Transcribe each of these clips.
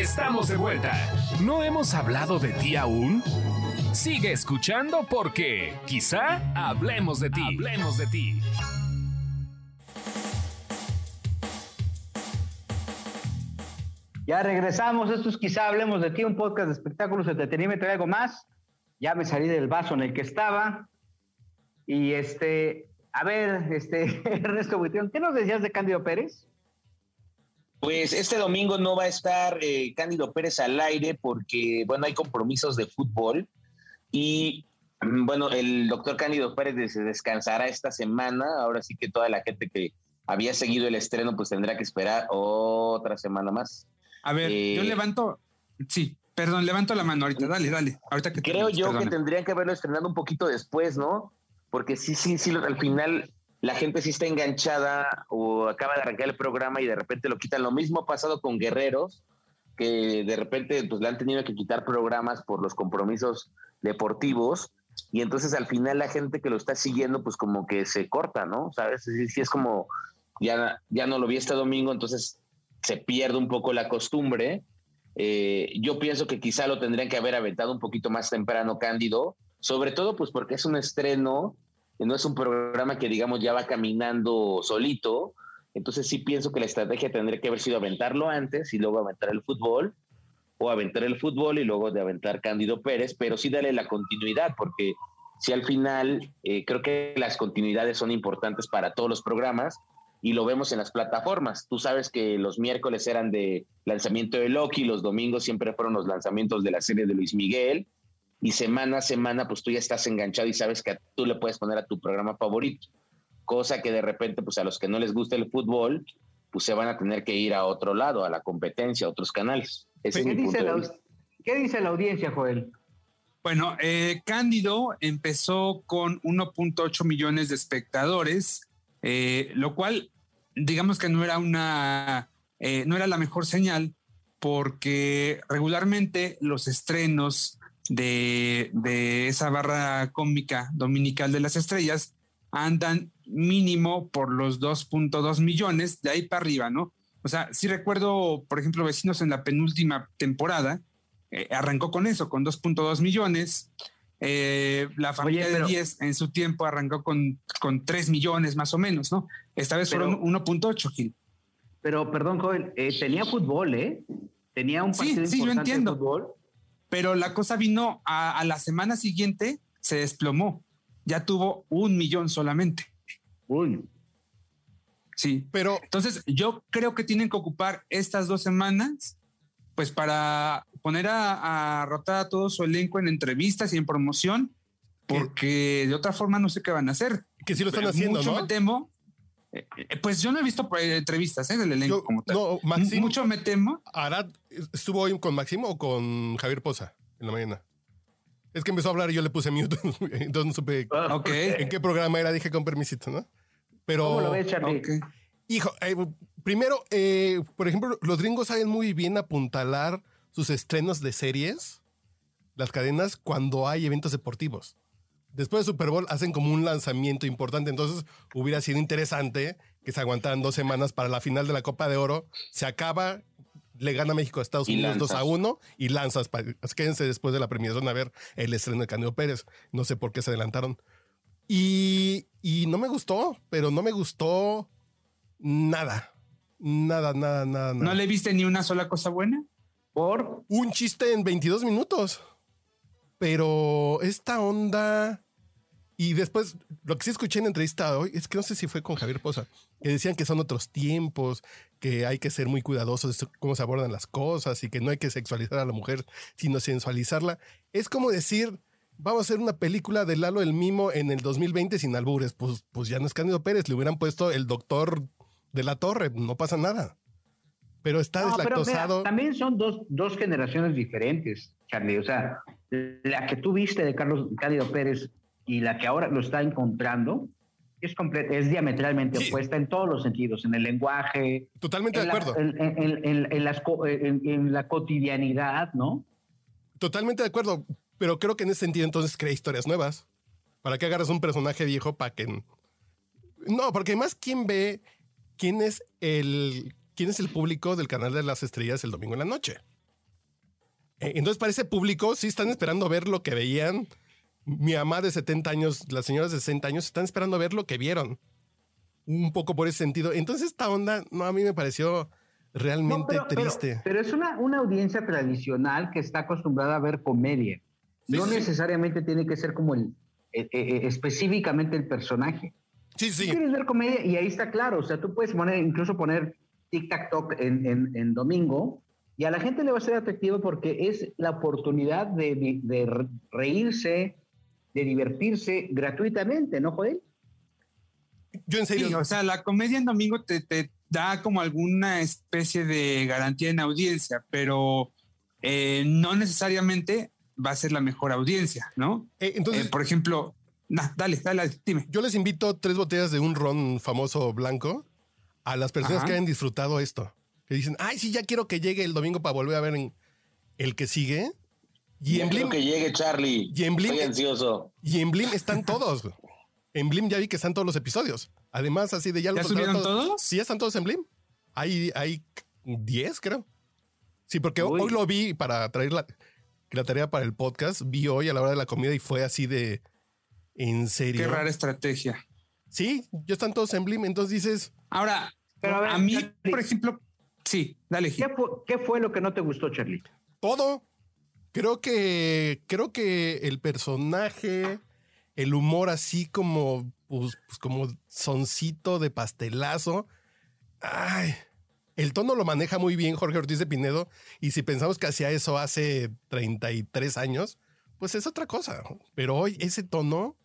Estamos de vuelta. ¿No hemos hablado de ti aún? Sigue escuchando porque quizá hablemos de ti. Hablemos de ti. Ya regresamos. Esto es quizá hablemos de ti, un podcast de espectáculos, entretenimiento y algo más. Ya me salí del vaso en el que estaba. Y este, a ver, este, Ernesto Buitrón, ¿qué nos decías de Cándido Pérez? Pues este domingo no va a estar eh, Cándido Pérez al aire porque, bueno, hay compromisos de fútbol y, mm, bueno, el doctor Cándido Pérez descansará esta semana. Ahora sí que toda la gente que había seguido el estreno, pues tendrá que esperar otra semana más. A ver, yo Eh, levanto, sí, perdón, levanto la mano ahorita, dale, dale. Ahorita que Creo yo que tendrían que haberlo estrenado un poquito después, ¿no? Porque sí, sí, sí, al final la gente sí está enganchada o acaba de arrancar el programa y de repente lo quitan. Lo mismo ha pasado con Guerreros, que de repente pues le han tenido que quitar programas por los compromisos deportivos y entonces al final la gente que lo está siguiendo pues como que se corta, ¿no? ¿Sabes? Sí es como ya, ya no lo vi este domingo, entonces se pierde un poco la costumbre. Eh, yo pienso que quizá lo tendrían que haber aventado un poquito más temprano, Cándido, sobre todo pues porque es un estreno, no es un programa que digamos ya va caminando solito, entonces sí pienso que la estrategia tendría que haber sido aventarlo antes y luego aventar el fútbol, o aventar el fútbol y luego de aventar Cándido Pérez, pero sí darle la continuidad, porque si al final eh, creo que las continuidades son importantes para todos los programas y lo vemos en las plataformas. Tú sabes que los miércoles eran de lanzamiento de Loki, los domingos siempre fueron los lanzamientos de la serie de Luis Miguel y semana a semana pues tú ya estás enganchado y sabes que tú le puedes poner a tu programa favorito, cosa que de repente pues a los que no les gusta el fútbol pues se van a tener que ir a otro lado, a la competencia, a otros canales. Ese es ¿Qué mi dice, punto de la, vista. ¿Qué dice la audiencia, Joel? Bueno, eh, Cándido empezó con 1.8 millones de espectadores, eh, lo cual, digamos que no era una, eh, no era la mejor señal, porque regularmente los estrenos de, de esa barra cómica dominical de las estrellas andan mínimo por los 2.2 millones, de ahí para arriba, ¿no? O sea, sí recuerdo, por ejemplo, Vecinos en la penúltima temporada, eh, arrancó con eso, con 2.2 millones. Eh, la familia pero- de 10 en su tiempo arrancó con, con 3 millones más o menos, ¿no? Esta vez Pero- fueron 1.8, Gil. Pero, perdón, Joel, eh, tenía fútbol, ¿eh? Tenía un Sí, partido sí, yo importante de entiendo. fútbol. Pero la cosa vino a, a la semana siguiente, se desplomó. Ya tuvo un millón solamente. Uy, Sí. Pero Entonces, yo creo que tienen que ocupar estas dos semanas, pues para poner a, a rotar a todo su elenco en entrevistas y en promoción, porque de otra forma no sé qué van a hacer. que sí lo están Pero haciendo, Mucho ¿no? me temo. eh, eh, pues yo no he visto eh, entrevistas eh, del elenco Yo- como tal. no, Maxim- Mucho me temo. Arad estuvo hoy con Máximo o con Javier Poza en la mañana. Es que empezó a hablar y yo le puse mute, entonces no supe Ok. en qué programa era, dije con permisito, ¿no? Pero, ¿cómo lo ves, Charlie? hijo, eh, primero, eh, por ejemplo, los gringos saben muy bien apuntalar sus estrenos de series, las cadenas, cuando hay eventos deportivos. Después de Super Bowl hacen como un lanzamiento importante, entonces hubiera sido interesante que se aguantaran dos semanas para la final de la Copa de Oro. Se acaba, le gana México a Estados Y Unidos 2 a lanzas. 1 y lanzas. Quédense después de la premiación a ver el estreno de Candido Pérez. No sé por qué se adelantaron. Y, y no me gustó, pero no me gustó nada. Nada, nada, nada, nada. ¿No le viste ni una sola cosa buena? Por Un chiste en 22 minutos. Pero esta onda. Y después, lo que sí escuché en entrevista hoy es que no sé si fue con Javier Poza, que decían que son otros tiempos, que hay que ser muy cuidadosos de cómo se abordan las cosas y que no hay que sexualizar a la mujer, sino sensualizarla. Es como decir, vamos a hacer una película de Lalo el Mimo en el 2020 sin albures. Pues, pues ya no es Cándido Pérez, le hubieran puesto el doctor de la torre, no pasa nada. Pero está No, pero mira, deslactosado. también son dos, dos generaciones diferentes, Charlie. O sea, la que tú viste de Carlos Cándido Pérez y la que ahora lo está encontrando es, es diametralmente Sí. opuesta en todos los sentidos, en el lenguaje, Totalmente en de acuerdo. en, en- en- las la cotidianidad, ¿no? Totalmente de acuerdo, pero creo que en ese sentido entonces crea historias nuevas. ¿Para que agarras un personaje viejo para que... No, porque además, ¿quién ve quién es el quién es el público del canal de las estrellas el domingo en la noche? Eh, Entonces, para ese público, sí están esperando ver lo que veían. Mi mamá de 70 años, las señoras de 60 años, están esperando ver lo que vieron. Un poco por ese sentido. Entonces, esta onda, no, a mí me pareció realmente No, pero, pero- triste. Pero, es una, una audiencia tradicional que está acostumbrada a ver comedia. Sí, no sí, necesariamente tiene que ser como el eh, eh, específicamente el personaje. Sí, Tú sí. quieres ver comedia y ahí está claro. O sea, tú puedes poner, incluso poner Tic Tac Toc en, en, en domingo y a la gente le va a ser atractivo porque es la oportunidad de, de- de re- reírse, de divertirse gratuitamente, ¿no, Joel? Yo en serio. Sí, o sea, la comedia en domingo te, te da como alguna especie de garantía en audiencia, pero eh, no necesariamente va a ser la mejor audiencia, ¿no? Eh, entonces, Eh, por ejemplo, nah, dale, dale, dime. yo les invito tres botellas de un ron famoso blanco a las personas Ajá. que hayan disfrutado esto. Que dicen, ay, sí, ya quiero que llegue el domingo para volver a ver en el que sigue. Y en Blim, que llegue Charlie. y en Blim- Estoy ansioso. y en Blim están todos. En Blim ya vi que están todos los episodios. Además, así de ya, ¿Ya los subieron contaron todos? Sí, ya están todos en Blim. Hay, hay 10, creo. Sí, porque Uy. hoy lo vi para traer la, la tarea para el podcast. Vi hoy a la hora de la comida y fue así de. ¿En serio? Qué rara estrategia. Sí, ya están todos en Blim. Entonces dices, Ahora, Pero a ver, a mí, Charlie. por ejemplo, sí, dale. ¿Qué fue, qué fue lo que no te gustó, Charlie? todo. Creo que. Creo que el personaje, el humor así como. Pues, pues como soncito de pastelazo. Ay. El tono lo maneja muy bien Jorge Ortiz de Pinedo. Y si pensamos que hacía eso hace 33 años, pues es otra cosa. Pero hoy ese tono.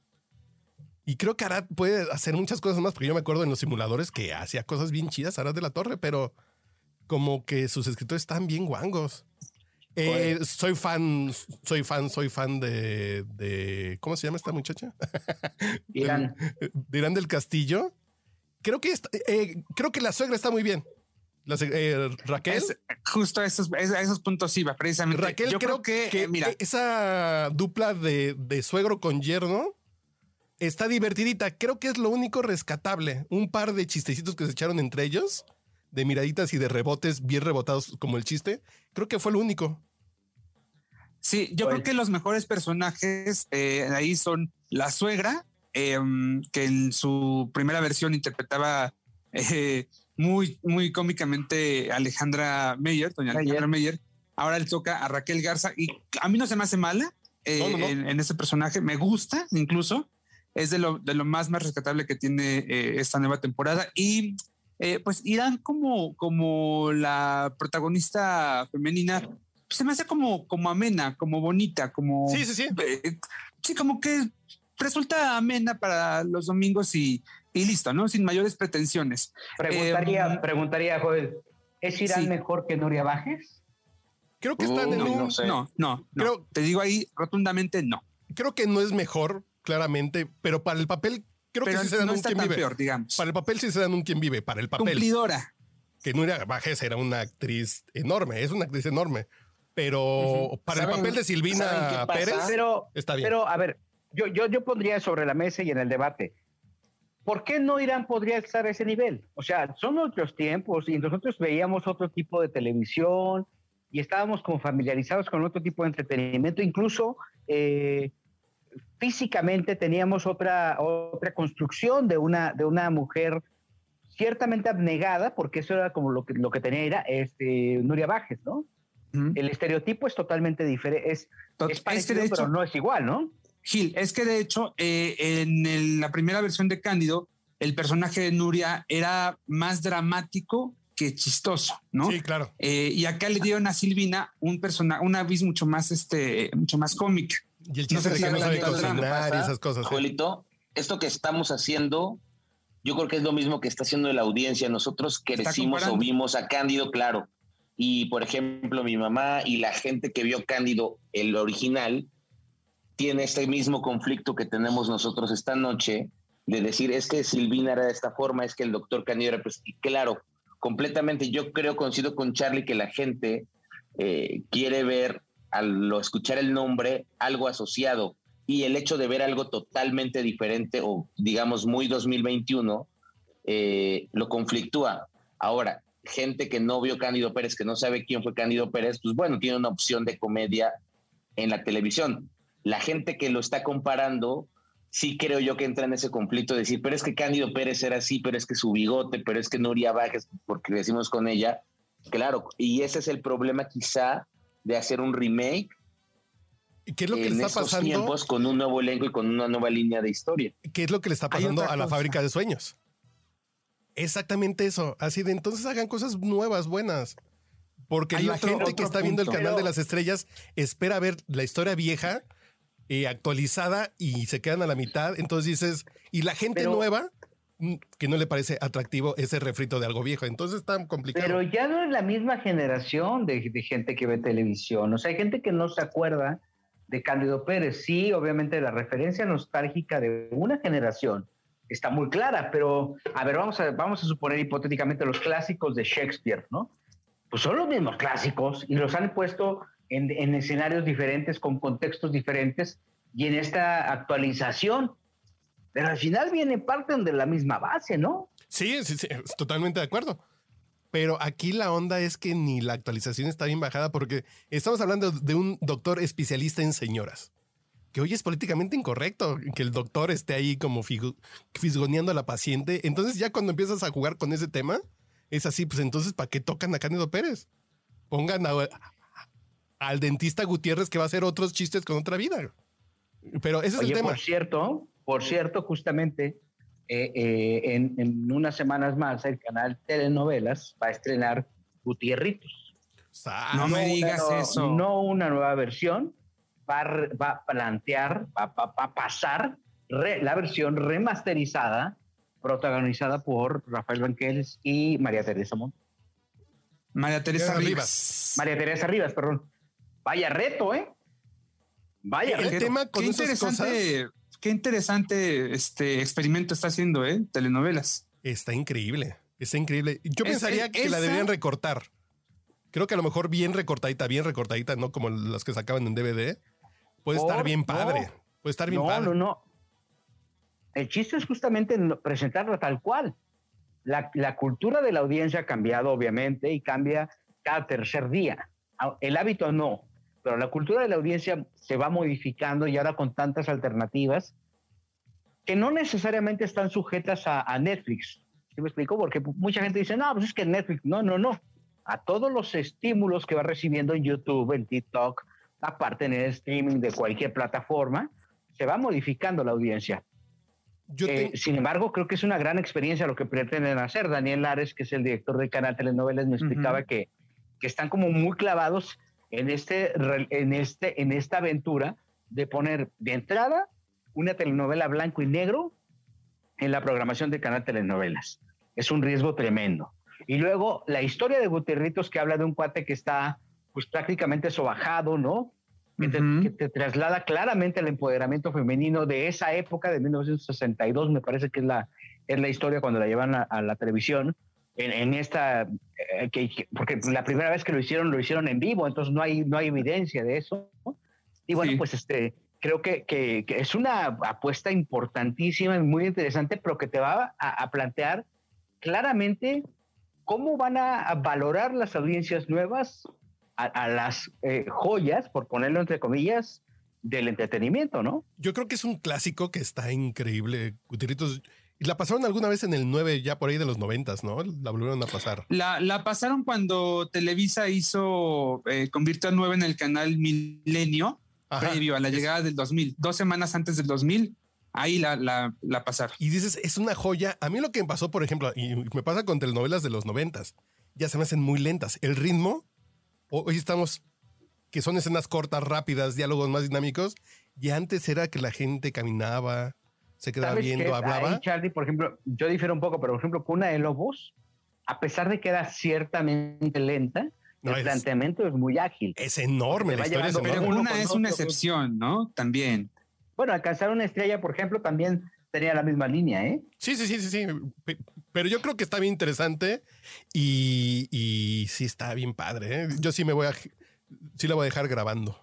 Y creo que Arad puede hacer muchas cosas más, porque yo me acuerdo en los simuladores que hacía cosas bien chidas, Arad de la Torre, pero como que sus escritores están bien guangos. Eh, soy fan, soy fan, soy fan de, de- ¿cómo se llama esta muchacha? Irán. De Irán del Castillo. Creo que está- eh, creo que la suegra está muy bien. La eh, Raquel. Es, justo a esos, a esos puntos iba, precisamente. Raquel, Yo creo, que, eh, mira, esa dupla de, de suegro con yerno está divertidita. Creo que es lo único rescatable. Un par de chistecitos que se echaron entre ellos, de miraditas y de rebotes bien rebotados como el chiste. Creo que fue lo único. Sí, yo Bueno. creo que los mejores personajes eh, ahí son la suegra, eh, que en su primera versión interpretaba eh, muy, muy cómicamente Alejandra Meyer, doña Meyer. Alejandra Meyer. Ahora le toca a Raquel Garza y a mí no se me hace mala eh, No, no, no. En, en ese personaje, me gusta incluso, es de lo, de lo más, más rescatable que tiene eh, esta nueva temporada y eh, pues Irán como, como la protagonista femenina se me hace como, como amena, como bonita, como. Sí, sí, sí. eh, sí, como que resulta amena para los domingos y, y listo, ¿no? Sin mayores pretensiones. Preguntaría, Eh, preguntaría, Joel, ¿es Irán sí. mejor que Nuria Bajes? Creo que están Uy, en un, no sé. No, no, no. Creo- Te digo ahí rotundamente no. creo que no es mejor, claramente, pero para el papel, creo Pero que sí se dan no un quien vive. peor, digamos. Para el papel sí se dan un quien vive, para el papel. Cumplidora. Que Nuria Bajes era una actriz enorme, es una actriz enorme. Pero para el ¿Saben- papel de Silvina? Pérez, Pero, está bien. pero a ver, yo, yo, yo pondría sobre la mesa y en el debate, ¿por qué no Irán podría estar a ese nivel? O sea, son otros tiempos y nosotros veíamos otro tipo de televisión y estábamos como familiarizados con otro tipo de entretenimiento, incluso eh, físicamente teníamos otra, otra construcción de una, de una mujer ciertamente abnegada, porque eso era como lo que, lo que tenía era este, Nuria Bajes, ¿no? El estereotipo es totalmente diferente, es, Tot- es es que parecido, de hecho, pero no es igual, ¿no? Gil, es que de hecho, eh, en el- la primera versión de Cándido, el personaje de Nuria era más dramático que chistoso, ¿no? Sí, claro. Eh, y acá le dieron a Silvina un personaje, una vis mucho más, este, mucho más cómica. Y el No chiste sé de si que no sabe drama, cocinar y esas cosas. ¿eh? esto que estamos haciendo, yo creo que es lo mismo que está haciendo la audiencia. Nosotros crecimos o vimos a Cándido, claro. Y por ejemplo, mi mamá y la gente que vio Cándido, el original, tiene este mismo conflicto que tenemos nosotros esta noche, de decir, es que Silvina era de esta forma, es que el doctor Cándido era... Pues, y claro, completamente, yo creo, coincido con Charlie, que la gente eh, quiere ver, al escuchar el nombre, algo asociado y el hecho de ver algo totalmente diferente o digamos muy 2021 eh, lo conflictúa. Ahora, gente que no vio Cándido Pérez, que no sabe quién fue Cándido Pérez, pues bueno, tiene una opción de comedia en la televisión. La gente que lo está comparando, sí creo yo que entra en ese conflicto de decir, pero es que Cándido Pérez era así, pero es que su bigote, pero es que Nuria Bajes, porque decimos con ella, claro, y ese es el problema quizá de hacer un remake. ¿Qué es lo que en le está pasando? tiempos con un nuevo elenco y con una nueva línea de historia. ¿Qué es lo que le está pasando a la fábrica de sueños? Exactamente eso. Así de entonces hagan cosas nuevas, buenas. Porque Hay la otro- gente que otro está viendo el punto. canal de las estrellas espera ver la historia vieja, eh, actualizada y se quedan a la mitad. Entonces dices, y la gente Pero- nueva que no le parece atractivo ese refrito de algo viejo. Entonces está complicado. Pero ya no es la misma generación de, gente que ve televisión. O sea, hay gente que no se acuerda de Cándido Pérez. Sí, obviamente la referencia nostálgica de una generación está muy clara, pero a ver, vamos a, vamos a suponer hipotéticamente los clásicos de Shakespeare, ¿no? Pues son los mismos clásicos y los han puesto en escenarios diferentes, con contextos diferentes y en esta actualización. Pero al final viene parte de la misma base, ¿no? Sí, sí, sí, es totalmente de acuerdo. Pero aquí la onda es que ni la actualización está bien bajada porque estamos hablando de un doctor especialista en señoras. Que hoy es políticamente incorrecto que el doctor esté ahí como fisgoneando a la paciente. Entonces ya cuando empiezas a jugar con ese tema, es así, pues entonces ¿para qué tocan a Cándido Pérez? Pongan a- al dentista Gutiérrez que va a hacer otros chistes con otra vida. Pero ese es Oye, el tema. por cierto, por cierto, justamente eh, eh, en, en unas semanas más el canal Telenovelas va a estrenar Gutierritos. No me digas eso. No una nueva versión, va va a plantear, va, va- va a pasar re- la versión remasterizada, protagonizada por Rafael Banquels y María Teresa Montt. María Teresa Rivas. Rivas. María Teresa Rivas, perdón. Vaya reto, ¿eh? Vaya El reto. tema con qué esas interesante, qué interesante este experimento está haciendo, ¿eh? Telenovelas. Está increíble. Está increíble. Yo Es- pensaría es- que la deberían recortar. Creo que a lo mejor bien recortadita, bien recortadita, no como las que sacaban en DVD. Puede estar bien no. padre. Puede estar bien no, padre. no, no. El chiste es justamente no- presentarla tal cual. La, la cultura de la audiencia ha cambiado, obviamente, y cambia cada tercer día. Ah, El hábito no, pero la cultura de la audiencia se va modificando y ahora con tantas alternativas que no necesariamente están sujetas a, a Netflix. ¿Sí me explico? Porque mucha gente dice, no, pues es que Netflix, no, no, no. A todos los estímulos que va recibiendo en YouTube, en TikTok, aparte en el streaming de cualquier plataforma, se va modificando la audiencia. Yo Eh, te- sin embargo, creo que es una gran experiencia lo que pretenden hacer. Daniel Lares, que es el director del canal Telenovelas, me explicaba que, que están como muy clavados en, este, en, este, en esta aventura de poner de entrada una telenovela blanco y negro en la programación del canal Telenovelas. Es un riesgo tremendo. Y luego la historia de Gutierritos que habla de un cuate que está pues prácticamente sobajado, ¿no? Que te, Ujú. que te traslada claramente al empoderamiento femenino de esa época, de 1962, me parece que es la, es la historia cuando la llevan a, a la televisión. En, en esta, eh, que, que- porque la primera vez que lo hicieron, lo hicieron en vivo, entonces no hay, no hay evidencia de eso. ¿no? Y bueno, Sí. pues este, creo que, que- que es una apuesta importantísima y muy interesante, pero que te va a, a plantear claramente cómo van a, a valorar las audiencias nuevas a, a las eh, joyas, por ponerlo entre comillas, del entretenimiento, ¿no? yo creo que es un clásico que está increíble. Gutierritos. La pasaron alguna vez en el 9, ya por ahí de los 90, ¿no? La volvieron a pasar. La, la pasaron cuando Televisa hizo, eh, convirtió a 9 en el canal Milenio, Ajá. previo a la llegada del 2000. Dos semanas antes del 2000, ahí la, la, la pasaron. Y dices, es una joya. A mí lo que me pasó, por ejemplo, y me pasa con telenovelas de los noventas, ya se me hacen muy lentas. El ritmo, ho- hoy estamos, que son escenas cortas, rápidas, diálogos más dinámicos, y antes era que la gente caminaba, se quedaba ¿Sabes viendo, qué? hablaba. Ahí, Charlie, por ejemplo, yo difiero un poco, pero por ejemplo, Cuna de Lobos, a pesar de que era ciertamente lenta, No, el es- planteamiento es muy ágil. Es enorme, la historia es llevando- Pero enorme. uno una con es una excepción, ¿no? También. Bueno, alcanzar una estrella, por ejemplo, también tenía la misma línea, ¿eh? Sí, sí, sí, sí, sí. Pe- Pero yo creo que está bien interesante y, y sí está bien padre. ¿eh? Yo sí me voy a, sí la voy a dejar grabando.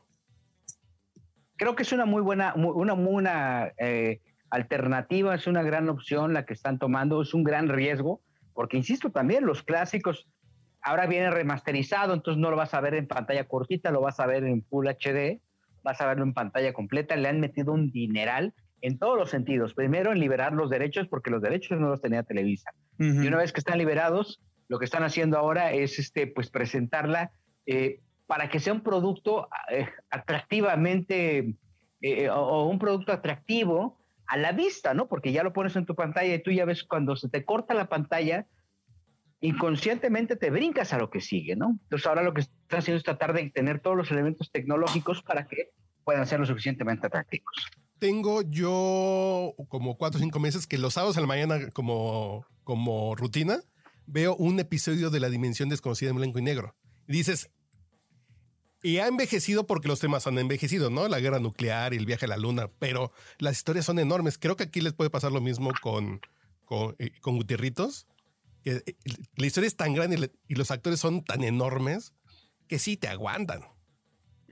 Creo que es una muy buena, una eh, alternativa, es una gran opción la que están tomando, es un gran riesgo, porque insisto también, los clásicos ahora viene remasterizado, entonces no lo vas a ver en pantalla cortita, lo vas a ver en Full HD, vas a verlo en pantalla completa. Le han metido un dineral en todos los sentidos. Primero, en liberar los derechos, porque los derechos no los tenía Televisa. Y una vez que están liberados, lo que están haciendo ahora es este, pues, presentarla eh, para que sea un producto eh, atractivamente eh, o un producto atractivo a la vista, ¿no? Porque ya lo pones en tu pantalla y tú ya ves cuando se te corta la pantalla, inconscientemente te brincas a lo que sigue, ¿no? Entonces ahora lo que están haciendo es tratar de tener todos los elementos tecnológicos para que puedan ser lo suficientemente atractivos. Tengo yo como cuatro o cinco meses que los sábados a la mañana como, como rutina veo un episodio de La Dimensión Desconocida en blanco y negro. Dices, y ha envejecido porque los temas han envejecido, ¿no? La guerra nuclear y el viaje a la luna, pero las historias son enormes. Creo que aquí les puede pasar lo mismo con, con, eh, con Gutierritos, que eh, la historia es tan grande y los actores son tan enormes que sí te aguantan.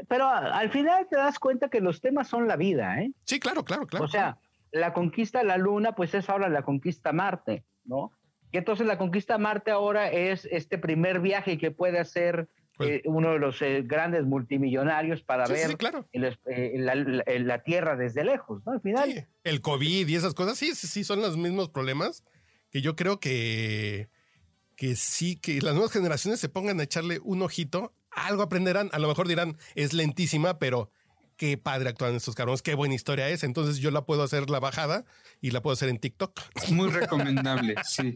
Pero al final te das cuenta que los temas son la vida, ¿eh? Sí, claro, claro, claro. O sea, la conquista de la luna, pues es ahora la conquista a Marte, ¿no? Y entonces la conquista a Marte ahora es este primer viaje que puede hacer eh, uno de los eh, grandes multimillonarios para ver eh, la, Tierra desde lejos, ¿no? Al final. el COVID y esas cosas, sí, sí, son los mismos problemas que yo creo que, que sí, que las nuevas generaciones se pongan a echarle un ojito, algo aprenderán, a lo mejor dirán, es lentísima, pero qué padre actuar en estos carros, qué buena historia es. Entonces yo la puedo hacer la bajada y la puedo hacer en TikTok. Muy recomendable, sí.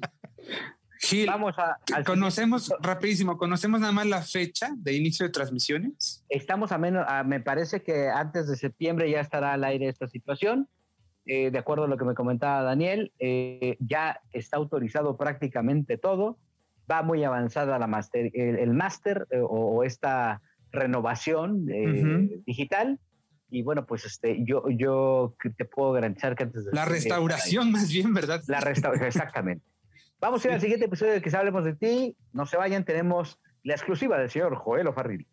Gil, Vamos a, conocemos rapidísimo, conocemos nada más la fecha de inicio de transmisiones. Estamos a menos, me parece que antes de septiembre ya estará al aire esta situación. Eh, de acuerdo a lo que me comentaba Daniel, eh, ya está autorizado prácticamente todo. Va muy avanzada la master, el, máster eh, o, esta renovación digital. Y bueno, pues este, yo, yo te puedo garantizar que antes de... La restauración más bien, ¿verdad? La restauración, exactamente. Vamos a ir al siguiente episodio de que hablemos de ti. No se vayan, tenemos la exclusiva del señor Joel O'Farrill.